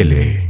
Chile.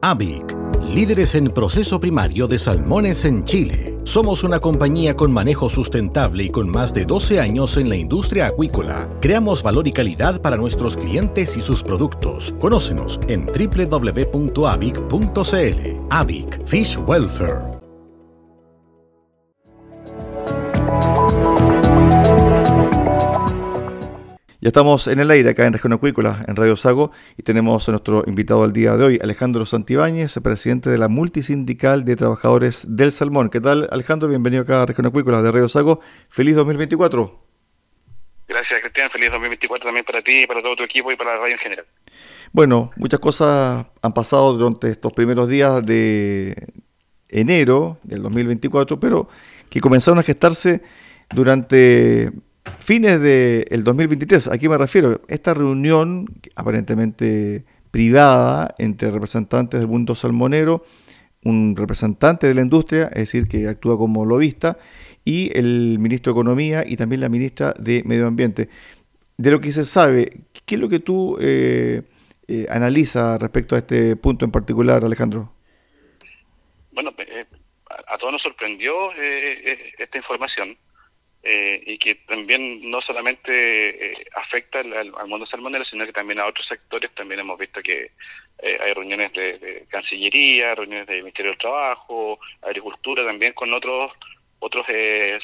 AVIC, líderes en proceso primario de salmones en Chile. Somos una compañía con manejo sustentable y con más de 12 años en la industria acuícola. Creamos valor y calidad para nuestros clientes y sus productos. Conócenos en www.avic.cl. AVIC Fish Welfare. Ya estamos en el aire acá en Región Acuícola, en Radio Sago, y tenemos a nuestro invitado al día de hoy, Alejandro Santibáñez, presidente de la Multisindical de Trabajadores del Salmón. ¿Qué tal, Alejandro? Bienvenido acá a Región Acuícola de Radio Sago. Feliz 2024. Gracias, Cristian. Feliz 2024 también para ti, para todo tu equipo y para la radio en general. Bueno, muchas cosas han pasado durante estos primeros días de enero del 2024, pero que comenzaron a gestarse durante fines del 2023. ¿A qué me refiero? Esta reunión aparentemente privada entre representantes del mundo salmonero, un representante de la industria, es decir, que actúa como lobista, y el ministro de Economía y también la ministra de Medio Ambiente. De lo que se sabe, ¿qué es lo que tú eh, eh analizas respecto a este punto en particular, Alejandro? Bueno, eh, a todos nos sorprendió eh, esta información eh, y que también no solamente eh, afecta al, mundo salmonero, sino que también a otros sectores. También hemos visto que eh, hay reuniones de, Cancillería, reuniones del Ministerio del Trabajo, Agricultura, también con otros otros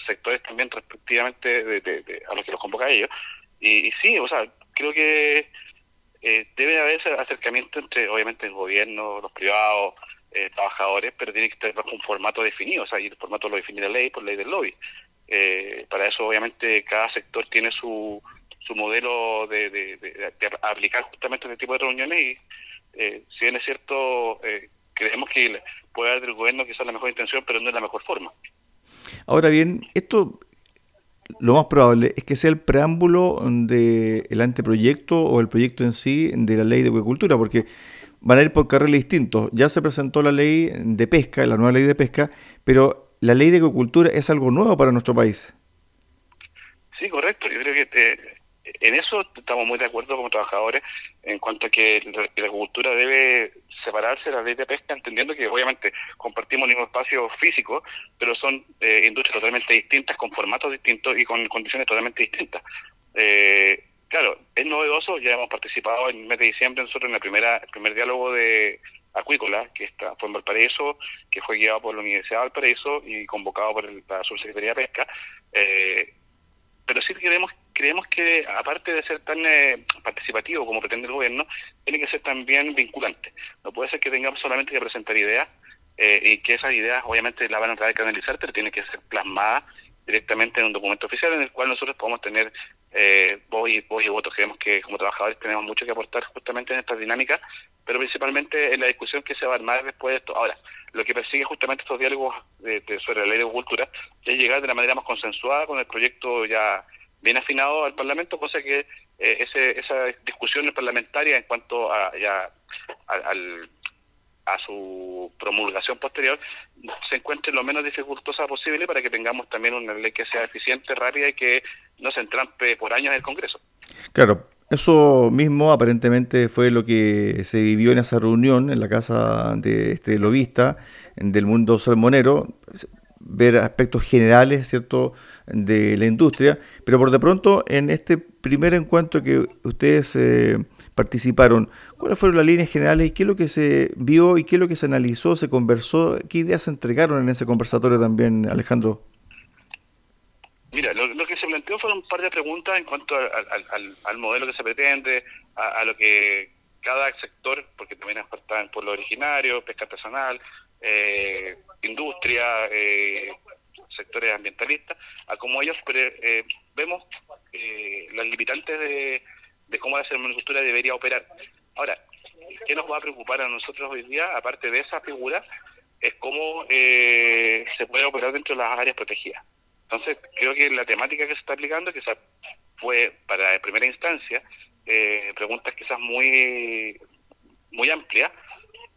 sectores también respectivamente de, a los que los convoca ellos. Y, y sí, o sea, creo que debe haber acercamiento entre, obviamente, el gobierno, los privados, trabajadores, pero tiene que tener un formato definido, o sea, y el formato lo define la ley por ley del lobby. Eh, para eso, obviamente, cada sector tiene su, su modelo de, aplicar justamente este tipo de reuniones y, eh, si bien es cierto, eh, creemos que puede haber del gobierno quizás la mejor intención, pero no es la mejor forma. Ahora bien, esto lo más probable es que sea el preámbulo del anteproyecto o el proyecto en sí de la ley de acuicultura, porque van a ir por carriles distintos. Ya se presentó la ley de pesca, la nueva ley de pesca, pero la ley de agricultura es algo nuevo para nuestro país. Sí, correcto. Yo creo que eh, en eso estamos muy de acuerdo como trabajadores en cuanto a que la, agricultura debe separarse de la ley de pesca, entendiendo que obviamente compartimos el mismo espacio físico, pero son eh, industrias totalmente distintas, con formatos distintos y con condiciones totalmente distintas. Eh, claro, es novedoso, ya hemos participado en el mes de diciembre nosotros en la primera, el primer diálogo de acuícola, que está, fue en Valparaíso, que fue guiado por la Universidad de Valparaíso y convocado por la Subsecretaría de Pesca. Eh, pero sí creemos, creemos que, aparte de ser tan eh, participativo como pretende el gobierno, tiene que ser también vinculante. No puede ser que tengamos solamente que presentar ideas eh, y que esas ideas obviamente las van a tratar de canalizar, pero tiene que ser plasmadas directamente en un documento oficial en el cual nosotros podemos tener eh, voz, y, voz y votos. Creemos que como trabajadores tenemos mucho que aportar justamente en estas dinámicas, pero principalmente en la discusión que se va a armar después de esto. Ahora, lo que persigue justamente estos diálogos de, sobre la ley de agricultura es llegar de la manera más consensuada con el proyecto ya bien afinado al Parlamento, cosa que eh, ese, esa discusión parlamentaria en cuanto a, ya, al a su promulgación posterior se encuentre lo menos dificultosa posible para que tengamos también una ley que sea eficiente, rápida y que no se entrampe por años en el Congreso. Claro, eso mismo aparentemente fue lo que se vivió en esa reunión en la casa de este lobista del mundo salmonero, ver aspectos generales, ¿cierto?, de la industria, pero por de pronto en este primer encuentro que ustedes eh, participaron, ¿cuáles fueron las líneas generales y qué es lo que se vio y qué es lo que se analizó, se conversó, qué ideas se entregaron en ese conversatorio también, Alejandro? Mira, lo, que se planteó fueron un par de preguntas en cuanto al, modelo que se pretende, a, lo que cada sector, porque también en pueblo originario, pesca artesanal, eh, industria, eh, sectores ambientalistas, a cómo ellos eh, vemos las limitantes de, de cómo la agricultura debería operar. Ahora, ¿qué nos va a preocupar a nosotros hoy día, aparte de esa figura, es cómo eh, se puede operar dentro de las áreas protegidas? Entonces, creo que la temática que se está aplicando, que fue para primera instancia, eh, preguntas quizás muy, muy amplias,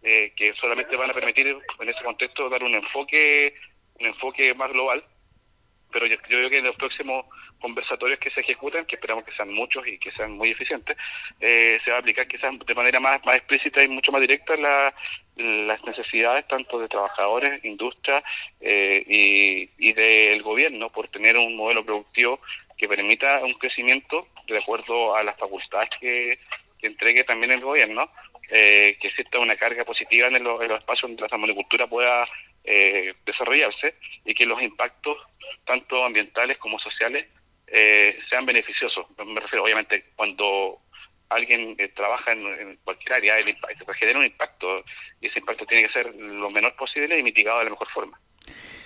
eh, que solamente van a permitir en ese contexto dar un enfoque, un enfoque más global, pero yo, creo que en los próximos conversatorios que se ejecutan, que esperamos que sean muchos y que sean muy eficientes, eh, se va a aplicar quizás de manera más, más explícita y mucho más directa las necesidades tanto de trabajadores, industria eh, y, y del gobierno por tener un modelo productivo que permita un crecimiento de acuerdo a las facultades que, entregue también el gobierno, eh, que exista una carga positiva en, los espacios donde la salmonicultura pueda desarrollarse y que los impactos tanto ambientales como sociales eh, sean beneficiosos. Me refiero, obviamente, cuando alguien eh, trabaja en, cualquier área, el impacto, genera un impacto y ese impacto tiene que ser lo menor posible y mitigado de la mejor forma.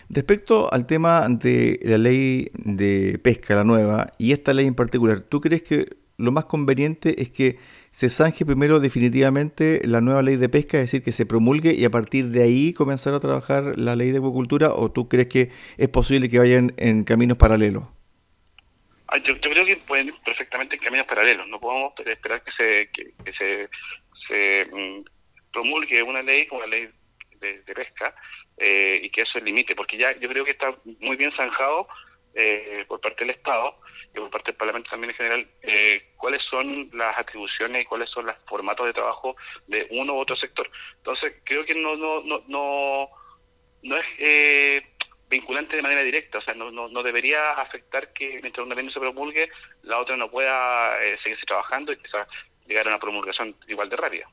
Respecto al tema de la ley de pesca, la nueva, y esta ley en particular, ¿tú crees que lo más conveniente es que se zanje primero definitivamente la nueva ley de pesca, es decir, que se promulgue y a partir de ahí comenzar a trabajar la ley de acuicultura, o tú crees que es posible que vayan en caminos paralelos? Ah, yo, creo que pueden ir perfectamente en caminos paralelos. No podemos esperar que se, que, se, mm, promulgue una ley como la ley de, pesca eh, y que eso limite, porque ya yo creo que está muy bien zanjado eh, por parte del Estado y por parte del Parlamento también en general eh, cuáles son las atribuciones y cuáles son los formatos de trabajo de uno u otro sector. Entonces creo que no no no no, no es eh, vinculante de manera directa, o sea, no, no, debería afectar que mientras una ley no se promulgue, la otra no pueda eh, seguirse trabajando y quizás llegar a una promulgación igual de rápida.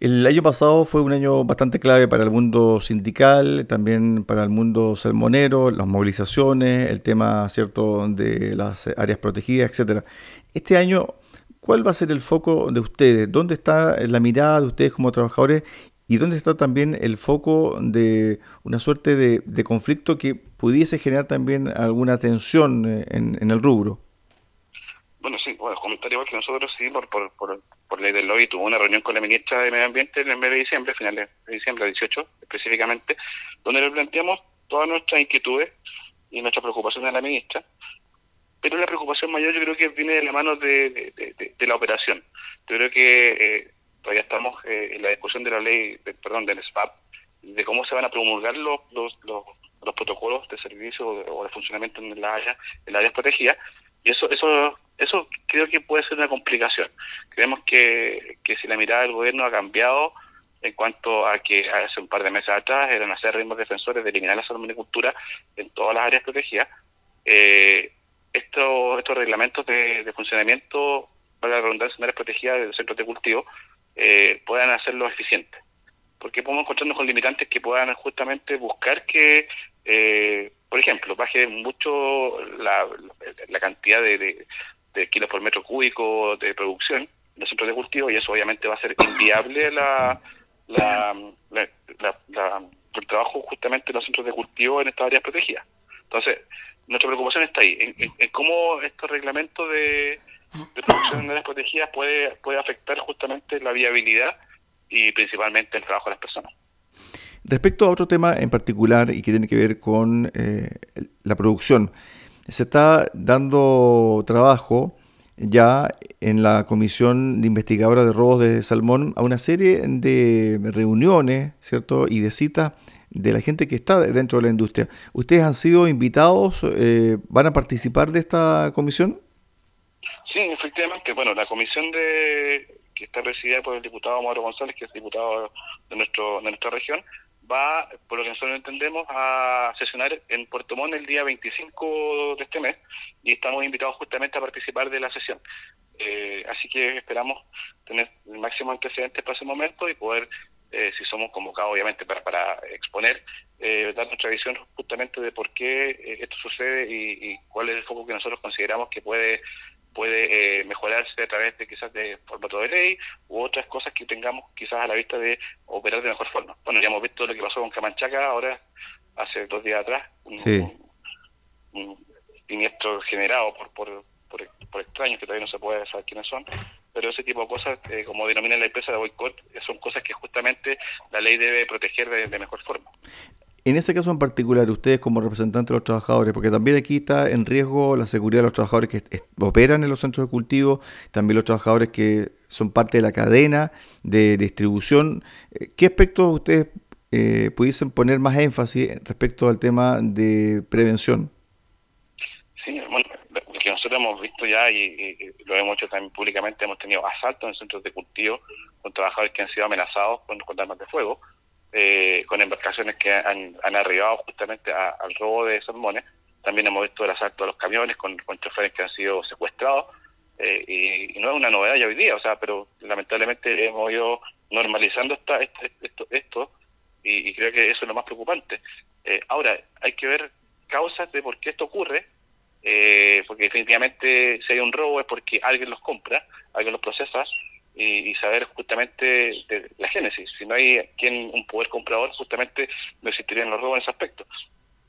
El año pasado fue un año bastante clave para el mundo sindical, también para el mundo salmonero, las movilizaciones, el tema cierto de las áreas protegidas, etcétera. Este año, ¿cuál va a ser el foco de ustedes? ¿Dónde está la mirada de ustedes como trabajadores y dónde está también el foco de una suerte de, conflicto que pudiese generar también alguna tensión en, el rubro. Bueno, sí, bueno, comentar igual que nosotros, sí, por, por, por, ley del lobby, tuvo una reunión con la ministra de Medio Ambiente en el mes de diciembre, finales de diciembre, 18 específicamente, donde le planteamos todas nuestras inquietudes y nuestras preocupaciones a la ministra, pero la preocupación mayor yo creo que viene de la mano de, de, la operación. Yo creo que eh, todavía estamos eh, en la discusión de la ley, perdón, del SPAP, de cómo se van a promulgar los, los, los, protocolos de servicio o de funcionamiento en la área, en la área protegida, Y eso, eso, eso creo que puede ser una complicación. Creemos que, que si la mirada del gobierno ha cambiado en cuanto a que hace un par de meses atrás eran hacer ritmos defensores de eliminar la salmonicultura en todas las áreas protegidas, eh, estos, estos reglamentos de, funcionamiento, para la redundancia en áreas protegidas de centros de cultivo, eh, puedan hacerlo eficiente. Porque podemos encontrarnos con limitantes que puedan justamente buscar que, eh, por ejemplo, baje mucho la, la cantidad de, de, kilos por metro cúbico de producción en los centros de cultivo y eso obviamente va a ser inviable la, la, el trabajo justamente en los centros de cultivo en estas áreas protegidas. Entonces, nuestra preocupación está ahí, en, cómo estos reglamentos de, producción en áreas protegidas puede, puede afectar justamente la viabilidad y principalmente el trabajo de las personas. Respecto a otro tema en particular y que tiene que ver con eh, la producción, se está dando trabajo ya en la Comisión de Investigadora de Robos de Salmón a una serie de reuniones, ¿cierto? Y de citas de la gente que está dentro de la industria. ¿Ustedes han sido invitados? Eh, ¿Van a participar de esta comisión? Sí, efectivamente. Bueno, la comisión de que está presidida por el diputado Mauro González, que es diputado de, nuestro, de nuestra región, va, por lo que nosotros entendemos, a sesionar en Puerto Montt el día 25 de este mes y estamos invitados justamente a participar de la sesión. Eh, así que esperamos tener el máximo antecedente para ese momento y poder, eh, si somos convocados obviamente para, para exponer, eh, dar nuestra visión justamente de por qué esto sucede y cuál es el foco que nosotros consideramos que puede puede eh, mejorarse a través de quizás de formato de ley u otras cosas que tengamos quizás a la vista de operar de mejor forma. Bueno, ya hemos visto lo que pasó con Camanchaca ahora, hace dos días atrás, un, siniestro generado por, por, por, extraños que todavía no se puede saber quiénes son, pero ese tipo de cosas, eh, como denomina la empresa de boicot, son cosas que justamente la ley debe proteger de mejor forma. En ese caso en particular, ustedes como representantes de los trabajadores, porque también aquí está en riesgo la seguridad de los trabajadores que operan en los centros de cultivo, también los trabajadores que son parte de la cadena de distribución. Eh, ¿Qué aspectos ustedes eh, pudiesen poner más énfasis respecto al tema de prevención? Sí, bueno, lo que nosotros hemos visto ya y, lo hemos hecho también públicamente, hemos tenido asaltos en centros de cultivo con trabajadores que han sido amenazados con, con armas de fuego eh, con embarcaciones que han, arribado justamente al robo de salmones. También hemos visto el asalto a los camiones con, choferes que han sido secuestrados. Eh, y, no es una novedad ya hoy día, o sea, pero lamentablemente hemos ido normalizando esta, esto, esto y, creo que eso es lo más preocupante. Eh, ahora, hay que ver causas de por qué esto ocurre, porque definitivamente si hay un robo es porque alguien los compra, alguien los procesa, y, saber justamente de la génesis. Si no hay quien un poder comprador, justamente no existirían los robos en ese aspecto.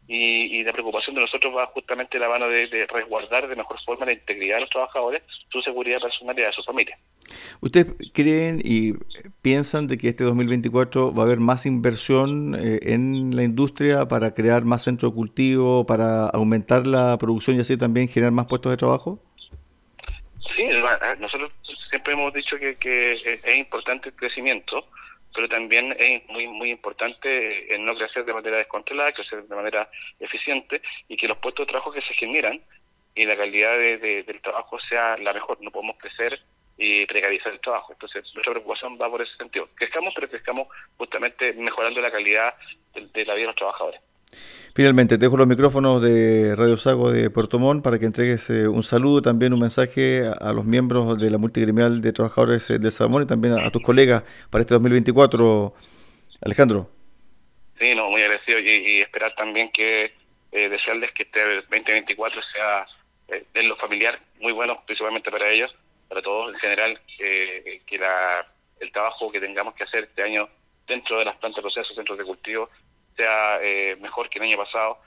Y, la preocupación de nosotros va justamente la mano de, resguardar de mejor forma la integridad de los trabajadores, su seguridad personal y de su familia. ¿Ustedes creen y piensan de que este 2024 va a haber más inversión eh, en la industria para crear más centros de cultivo, para aumentar la producción y así también generar más puestos de trabajo? Sí, nosotros hemos dicho que, es importante el crecimiento, pero también es muy muy importante no crecer de manera descontrolada, crecer de manera eficiente y que los puestos de trabajo que se generan y la calidad del trabajo sea la mejor. No podemos crecer y precarizar el trabajo. Entonces, nuestra preocupación va por ese sentido. Crezcamos, pero crezcamos justamente mejorando la calidad de la vida de los trabajadores. Finalmente, te dejo los micrófonos de Radio Sago de Puerto Montt para que entregues eh, un saludo, también un mensaje a, los miembros de la multigremial de trabajadores eh, del Salmón y también a, tus colegas para este 2024. Alejandro. Sí, no, muy agradecido y, esperar también que eh, desearles que este 2024 sea eh, en lo familiar muy bueno, principalmente para ellos, para todos en general, que la, el trabajo que tengamos que hacer este año dentro de las plantas de procesos, centros de cultivo, sea eh, mejor que el año pasado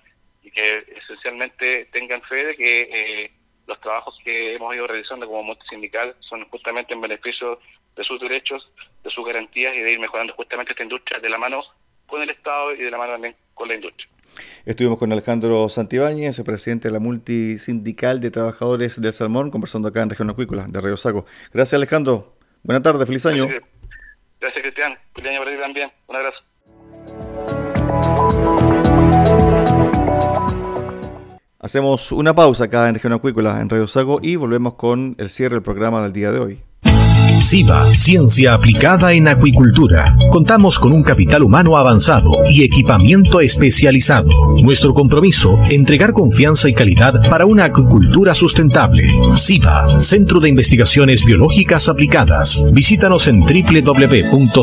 y que esencialmente tengan fe de que eh, los trabajos que hemos ido realizando como multisindical son justamente en beneficio de sus derechos, de sus garantías y de ir mejorando justamente esta industria de la mano con el Estado y de la mano también con la industria. Estuvimos con Alejandro Santibáñez, el presidente de la multisindical de trabajadores del salmón, conversando acá en Región Acuícola de Río Saco. Gracias Alejandro. Buenas tardes, feliz año. Gracias, Cristian. Feliz año para ti también. Un abrazo. Hacemos una pausa acá en Región Acuícola, en Radio Sago, y volvemos con el cierre del programa del día de hoy. SIVA, Ciencia Aplicada en Acuicultura. Contamos con un capital humano avanzado y equipamiento especializado. Nuestro compromiso, entregar confianza y calidad para una acuicultura sustentable. SIVA, Centro de Investigaciones Biológicas Aplicadas. Visítanos en www.siva.cl.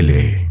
Chile.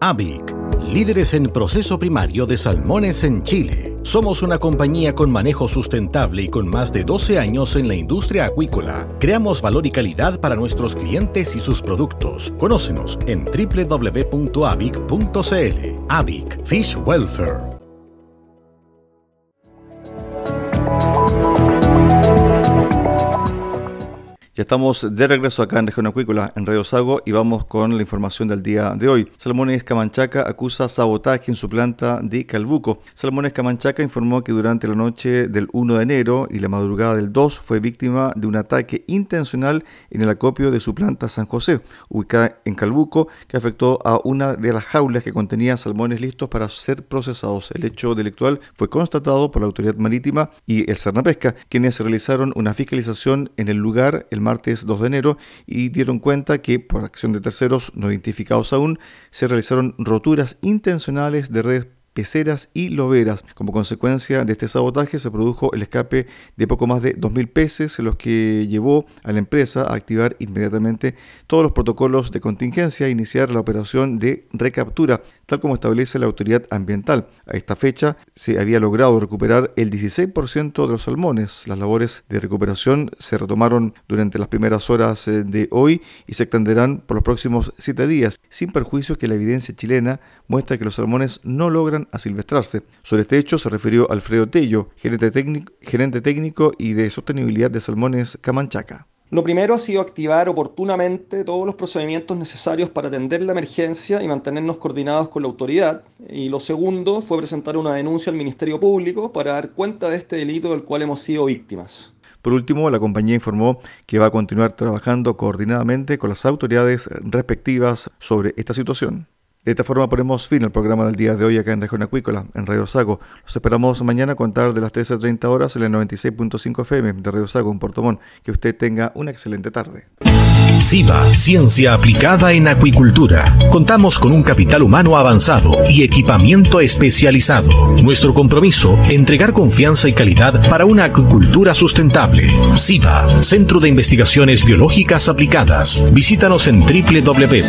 AVIC, líderes en proceso primario de salmones en Chile. Somos una compañía con manejo sustentable y con más de 12 años en la industria acuícola. Creamos valor y calidad para nuestros clientes y sus productos. Conócenos en www.avic.cl. AVIC Fish Welfare. Ya estamos de regreso acá en Región Acuícola, en Radio Sago, y vamos con la información del día de hoy. Salmones Camanchaca acusa sabotaje en su planta de Calbuco. Salmones Camanchaca informó que durante la noche del 1 de enero y la madrugada del 2 fue víctima de un ataque intencional en el acopio de su planta San José, ubicada en Calbuco, que afectó a una de las jaulas que contenía salmones listos para ser procesados. El hecho delictual fue constatado por la autoridad marítima y el Cernapesca, quienes realizaron una fiscalización en el lugar el martes 2 de enero y dieron cuenta que por acción de terceros no identificados aún se realizaron roturas intencionales de redes peceras y loberas. Como consecuencia de este sabotaje se produjo el escape de poco más de 2.000 peces, los que llevó a la empresa a activar inmediatamente todos los protocolos de contingencia e iniciar la operación de recaptura, tal como establece la autoridad ambiental. A esta fecha se había logrado recuperar el 16% de los salmones. Las labores de recuperación se retomaron durante las primeras horas eh, de hoy y se extenderán por los próximos 7 días, sin perjuicio que la evidencia chilena muestra que los salmones no logran asilvestrarse. Sobre este hecho se refirió Alfredo Tello, gerente técnico, gerente técnico y de sostenibilidad de Salmones Camanchaca. Lo primero ha sido activar oportunamente todos los procedimientos necesarios para atender la emergencia y mantenernos coordinados con la autoridad. Y lo segundo fue presentar una denuncia al Ministerio Público para dar cuenta de este delito del cual hemos sido víctimas. Por último, la compañía informó que va a continuar trabajando coordinadamente con las autoridades respectivas sobre esta situación. De esta forma ponemos fin al programa del día de hoy acá en Región Acuícola, en Radio Sago. Los esperamos mañana a contar de las 13.30 horas en el 96.5 FM de Radio Sago en Portomón. Que usted tenga una excelente tarde. SIVA, Ciencia Aplicada en Acuicultura. Contamos con un capital humano avanzado y equipamiento especializado. Nuestro compromiso, entregar confianza y calidad para una acuicultura sustentable. SIVA, Centro de Investigaciones Biológicas Aplicadas. Visítanos en www.siva.cl.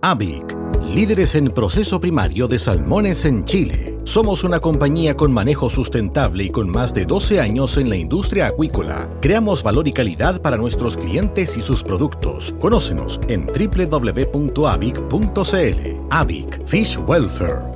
AVIC, líderes en proceso primario de salmones en Chile. Somos una compañía con manejo sustentable y con más de 12 años en la industria acuícola. Creamos valor y calidad para nuestros clientes y sus productos. Conócenos en www.avic.cl. AVIC Fish Welfare.